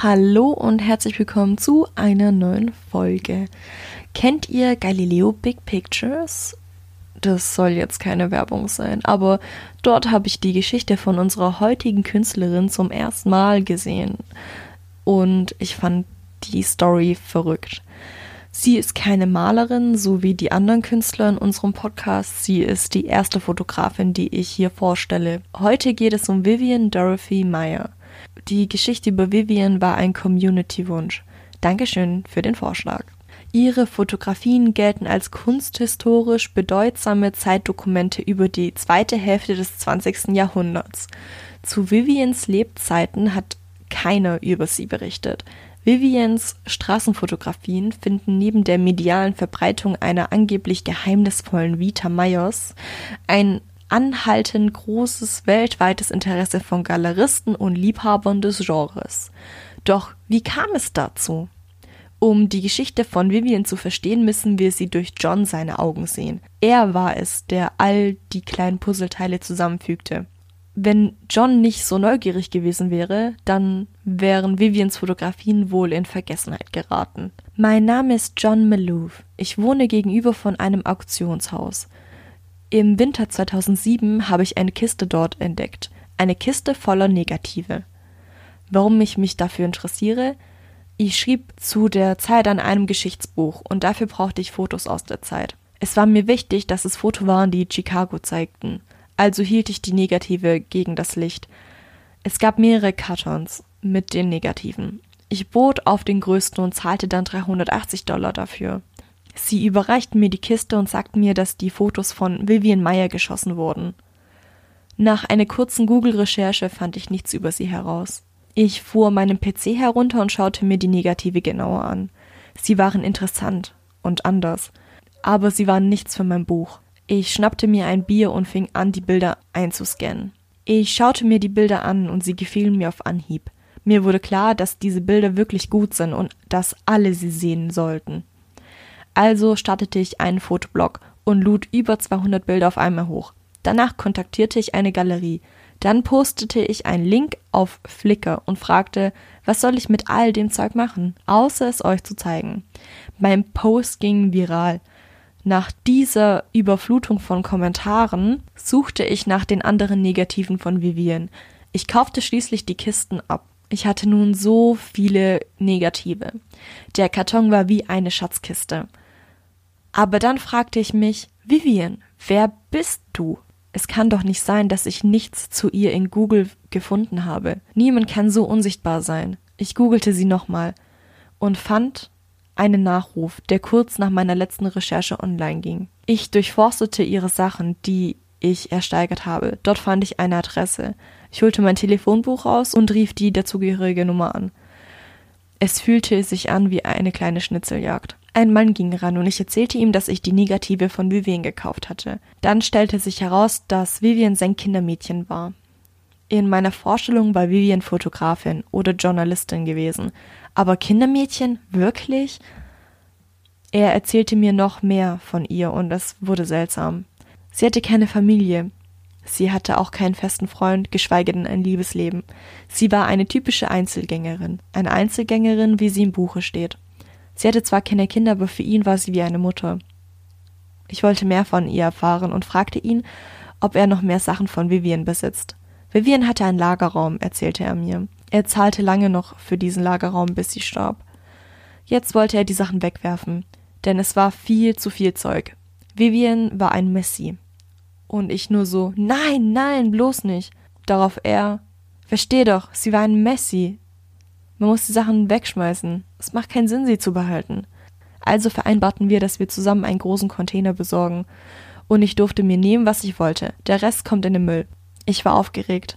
Hallo und herzlich willkommen zu einer neuen Folge. Kennt ihr Galileo Big Pictures? Das soll jetzt keine Werbung sein, aber dort habe ich die Geschichte von unserer heutigen Künstlerin zum ersten Mal gesehen. Und ich fand die Story verrückt. Sie ist keine Malerin, so wie die anderen Künstler in unserem Podcast. Sie ist die erste Fotografin, die ich hier vorstelle. Heute geht es um Vivian Dorothy Meyer. Die Geschichte über Vivian war ein Community-Wunsch. Dankeschön für den Vorschlag. Ihre Fotografien gelten als kunsthistorisch bedeutsame Zeitdokumente über die zweite Hälfte des 20. Jahrhunderts. Zu Vivians Lebzeiten hat keiner über sie berichtet. Vivians Straßenfotografien finden neben der medialen Verbreitung einer angeblich geheimnisvollen Vita Meyers ein anhaltend großes weltweites Interesse von Galeristen und Liebhabern des Genres. Doch wie kam es dazu? Um die Geschichte von Vivian zu verstehen, müssen wir sie durch John seine Augen sehen. Er war es, der all die kleinen Puzzleteile zusammenfügte. Wenn John nicht so neugierig gewesen wäre, dann wären Vivians Fotografien wohl in Vergessenheit geraten. Mein Name ist John Malouf. Ich wohne gegenüber von einem Auktionshaus. Im Winter 2007 habe ich eine Kiste dort entdeckt. Eine Kiste voller Negative. Warum ich mich dafür interessiere? Ich schrieb zu der Zeit an einem Geschichtsbuch und dafür brauchte ich Fotos aus der Zeit. Es war mir wichtig, dass es Fotos waren, die Chicago zeigten. Also hielt ich die Negative gegen das Licht. Es gab mehrere Kartons mit den Negativen. Ich bot auf den größten und zahlte dann 380 Dollar dafür. Sie überreichten mir die Kiste und sagten mir, dass die Fotos von Vivian Meyer geschossen wurden. Nach einer kurzen Google-Recherche fand ich nichts über sie heraus. Ich fuhr meinen PC herunter und schaute mir die Negative genauer an. Sie waren interessant und anders, aber sie waren nichts für mein Buch. Ich schnappte mir ein Bier und fing an, die Bilder einzuscannen. Ich schaute mir die Bilder an und sie gefielen mir auf Anhieb. Mir wurde klar, dass diese Bilder wirklich gut sind und dass alle sie sehen sollten. Also startete ich einen Fotoblog und lud über 200 Bilder auf einmal hoch. Danach kontaktierte ich eine Galerie. Dann postete ich einen Link auf Flickr und fragte, was soll ich mit all dem Zeug machen, außer es euch zu zeigen. Mein Post ging viral. Nach dieser Überflutung von Kommentaren suchte ich nach den anderen Negativen von Vivian. Ich kaufte schließlich die Kisten ab. Ich hatte nun so viele Negative. Der Karton war wie eine Schatzkiste. Aber dann fragte ich mich, Vivian, wer bist du? Es kann doch nicht sein, dass ich nichts zu ihr in Google gefunden habe. Niemand kann so unsichtbar sein. Ich googelte sie nochmal und fand einen Nachruf, der kurz nach meiner letzten Recherche online ging. Ich durchforstete ihre Sachen, die ich ersteigert habe. Dort fand ich eine Adresse. Ich holte mein Telefonbuch raus und rief die dazugehörige Nummer an. Es fühlte sich an wie eine kleine Schnitzeljagd. Ein Mann ging ran und ich erzählte ihm, dass ich die Negative von Vivian gekauft hatte. Dann stellte sich heraus, dass Vivian sein Kindermädchen war. In meiner Vorstellung war Vivian Fotografin oder Journalistin gewesen. Aber Kindermädchen? Wirklich? Er erzählte mir noch mehr von ihr und es wurde seltsam. Sie hatte keine Familie. Sie hatte auch keinen festen Freund, geschweige denn ein Liebesleben. Sie war eine typische Einzelgängerin. Eine Einzelgängerin, wie sie im Buche steht. Sie hatte zwar keine Kinder, aber für ihn war sie wie eine Mutter. Ich wollte mehr von ihr erfahren und fragte ihn, ob er noch mehr Sachen von Vivian besitzt. Vivian hatte einen Lagerraum, erzählte er mir. Er zahlte lange noch für diesen Lagerraum, bis sie starb. Jetzt wollte er die Sachen wegwerfen, denn es war viel zu viel Zeug. Vivian war ein Messi. Und ich nur so, nein, nein, bloß nicht. Darauf er, versteh doch, sie war ein Messi. Man muss die Sachen wegschmeißen. Es macht keinen Sinn, sie zu behalten. Also vereinbarten wir, dass wir zusammen einen großen Container besorgen. Und ich durfte mir nehmen, was ich wollte. Der Rest kommt in den Müll. Ich war aufgeregt.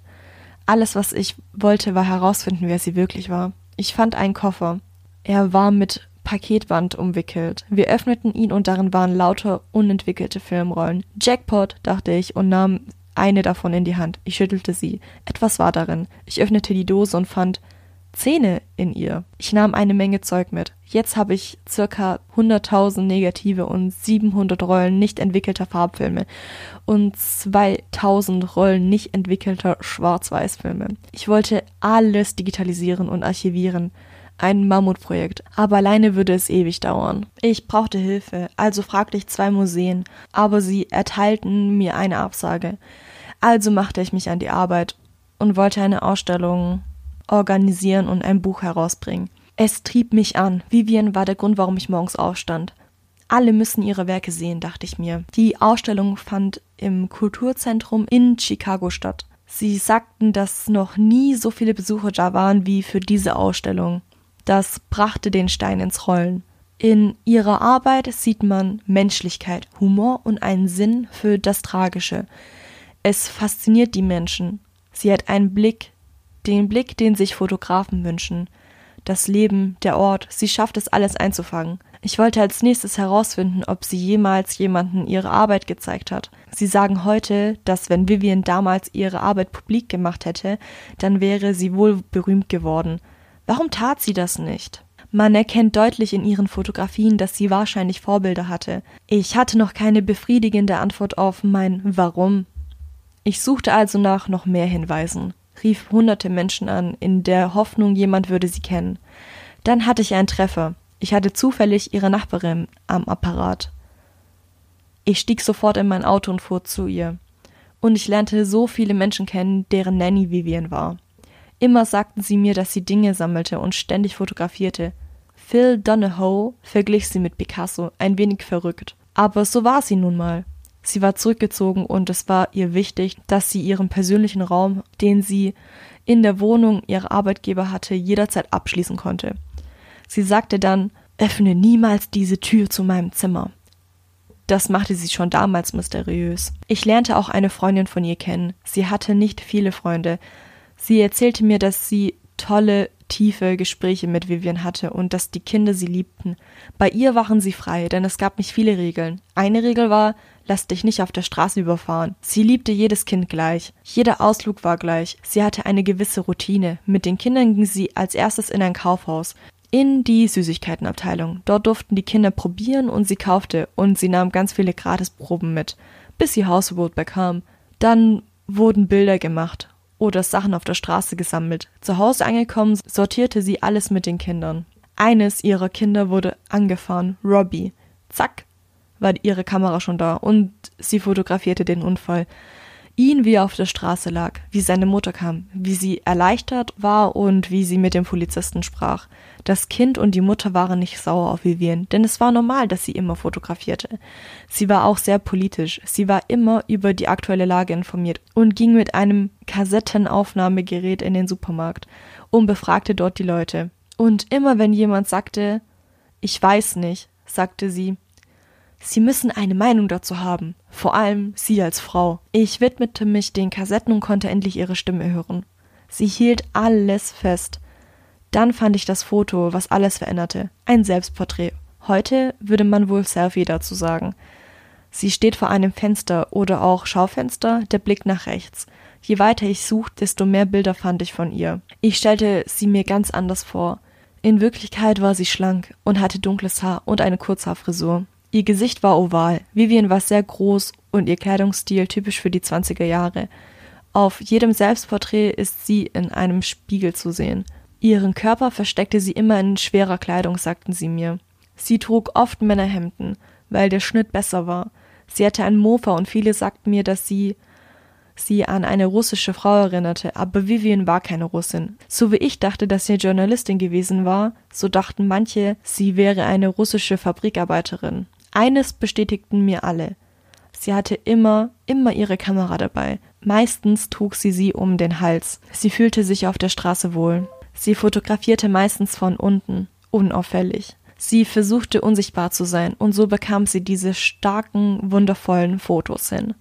Alles, was ich wollte, war herausfinden, wer sie wirklich war. Ich fand einen Koffer. Er war mit Paketband umwickelt. Wir öffneten ihn und darin waren lauter unentwickelte Filmrollen. Jackpot, dachte ich und nahm eine davon in die Hand. Ich schüttelte sie. Etwas war darin. Ich öffnete die Dose und fand Szene in ihr. Ich nahm eine Menge Zeug mit. Jetzt habe ich circa 100.000 negative und 700 Rollen nicht entwickelter Farbfilme und 2000 Rollen nicht entwickelter Schwarz-Weiß-Filme. Ich wollte alles digitalisieren und archivieren. Ein Mammutprojekt, aber alleine würde es ewig dauern. Ich brauchte Hilfe, also fragte ich zwei Museen, aber sie erteilten mir eine Absage. Also machte ich mich an die Arbeit und wollte eine Ausstellung organisieren und ein Buch herausbringen. Es trieb mich an. Vivian war der Grund, warum ich morgens aufstand. Alle müssen ihre Werke sehen, dachte ich mir. Die Ausstellung fand im Kulturzentrum in Chicago statt. Sie sagten, dass noch nie so viele Besucher da waren wie für diese Ausstellung. Das brachte den Stein ins Rollen. In ihrer Arbeit sieht man Menschlichkeit, Humor und einen Sinn für das Tragische. Es fasziniert die Menschen. Sie hat einen Blick den Blick, den sich Fotografen wünschen. Das Leben, der Ort, sie schafft es alles einzufangen. Ich wollte als nächstes herausfinden, ob sie jemals jemanden ihre Arbeit gezeigt hat. Sie sagen heute, dass wenn Vivian damals ihre Arbeit publik gemacht hätte, dann wäre sie wohl berühmt geworden. Warum tat sie das nicht? Man erkennt deutlich in ihren Fotografien, dass sie wahrscheinlich Vorbilder hatte. Ich hatte noch keine befriedigende Antwort auf mein Warum. Ich suchte also nach noch mehr Hinweisen rief hunderte Menschen an, in der Hoffnung, jemand würde sie kennen. Dann hatte ich einen Treffer. Ich hatte zufällig ihre Nachbarin am Apparat. Ich stieg sofort in mein Auto und fuhr zu ihr. Und ich lernte so viele Menschen kennen, deren Nanny Vivian war. Immer sagten sie mir, dass sie Dinge sammelte und ständig fotografierte. Phil Donahoe verglich sie mit Picasso, ein wenig verrückt. Aber so war sie nun mal. Sie war zurückgezogen und es war ihr wichtig, dass sie ihren persönlichen Raum, den sie in der Wohnung ihrer Arbeitgeber hatte, jederzeit abschließen konnte. Sie sagte dann, öffne niemals diese Tür zu meinem Zimmer. Das machte sie schon damals mysteriös. Ich lernte auch eine Freundin von ihr kennen. Sie hatte nicht viele Freunde. Sie erzählte mir, dass sie tolle tiefe Gespräche mit Vivian hatte und dass die Kinder sie liebten. Bei ihr waren sie frei, denn es gab nicht viele Regeln. Eine Regel war, lass dich nicht auf der Straße überfahren. Sie liebte jedes Kind gleich. Jeder Ausflug war gleich. Sie hatte eine gewisse Routine. Mit den Kindern ging sie als erstes in ein Kaufhaus. In die Süßigkeitenabteilung. Dort durften die Kinder probieren und sie kaufte und sie nahm ganz viele Gratisproben mit, bis sie Hausverbot bekam. Dann wurden Bilder gemacht oder Sachen auf der Straße gesammelt. Zu Hause angekommen, sortierte sie alles mit den Kindern. Eines ihrer Kinder wurde angefahren, Robbie. Zack, war ihre Kamera schon da und sie fotografierte den Unfall. Ihn, wie er auf der Straße lag, wie seine Mutter kam, wie sie erleichtert war und wie sie mit dem Polizisten sprach. Das Kind und die Mutter waren nicht sauer auf Vivian, denn es war normal, dass sie immer fotografierte. Sie war auch sehr politisch, sie war immer über die aktuelle Lage informiert und ging mit einem Kassettenaufnahmegerät in den Supermarkt und befragte dort die Leute. Und immer wenn jemand sagte, ich weiß nicht, sagte sie, Sie müssen eine Meinung dazu haben, vor allem Sie als Frau. Ich widmete mich den Kassetten und konnte endlich ihre Stimme hören. Sie hielt alles fest. Dann fand ich das Foto, was alles veränderte. Ein Selbstporträt. Heute würde man wohl Selfie dazu sagen. Sie steht vor einem Fenster oder auch Schaufenster, der Blick nach rechts. Je weiter ich suchte, desto mehr Bilder fand ich von ihr. Ich stellte sie mir ganz anders vor. In Wirklichkeit war sie schlank und hatte dunkles Haar und eine Kurzhaarfrisur. Ihr Gesicht war oval, Vivian war sehr groß und ihr Kleidungsstil typisch für die 20er Jahre. Auf jedem Selbstporträt ist sie in einem Spiegel zu sehen. Ihren Körper versteckte sie immer in schwerer Kleidung, sagten sie mir. Sie trug oft Männerhemden, weil der Schnitt besser war. Sie hatte ein Mofa und viele sagten mir, dass sie sie an eine russische Frau erinnerte, aber Vivian war keine Russin. So wie ich dachte, dass sie Journalistin gewesen war, so dachten manche, sie wäre eine russische Fabrikarbeiterin. Eines bestätigten mir alle. Sie hatte immer, immer ihre Kamera dabei. Meistens trug sie sie um den Hals. Sie fühlte sich auf der Straße wohl. Sie fotografierte meistens von unten, unauffällig. Sie versuchte unsichtbar zu sein, und so bekam sie diese starken, wundervollen Fotos hin.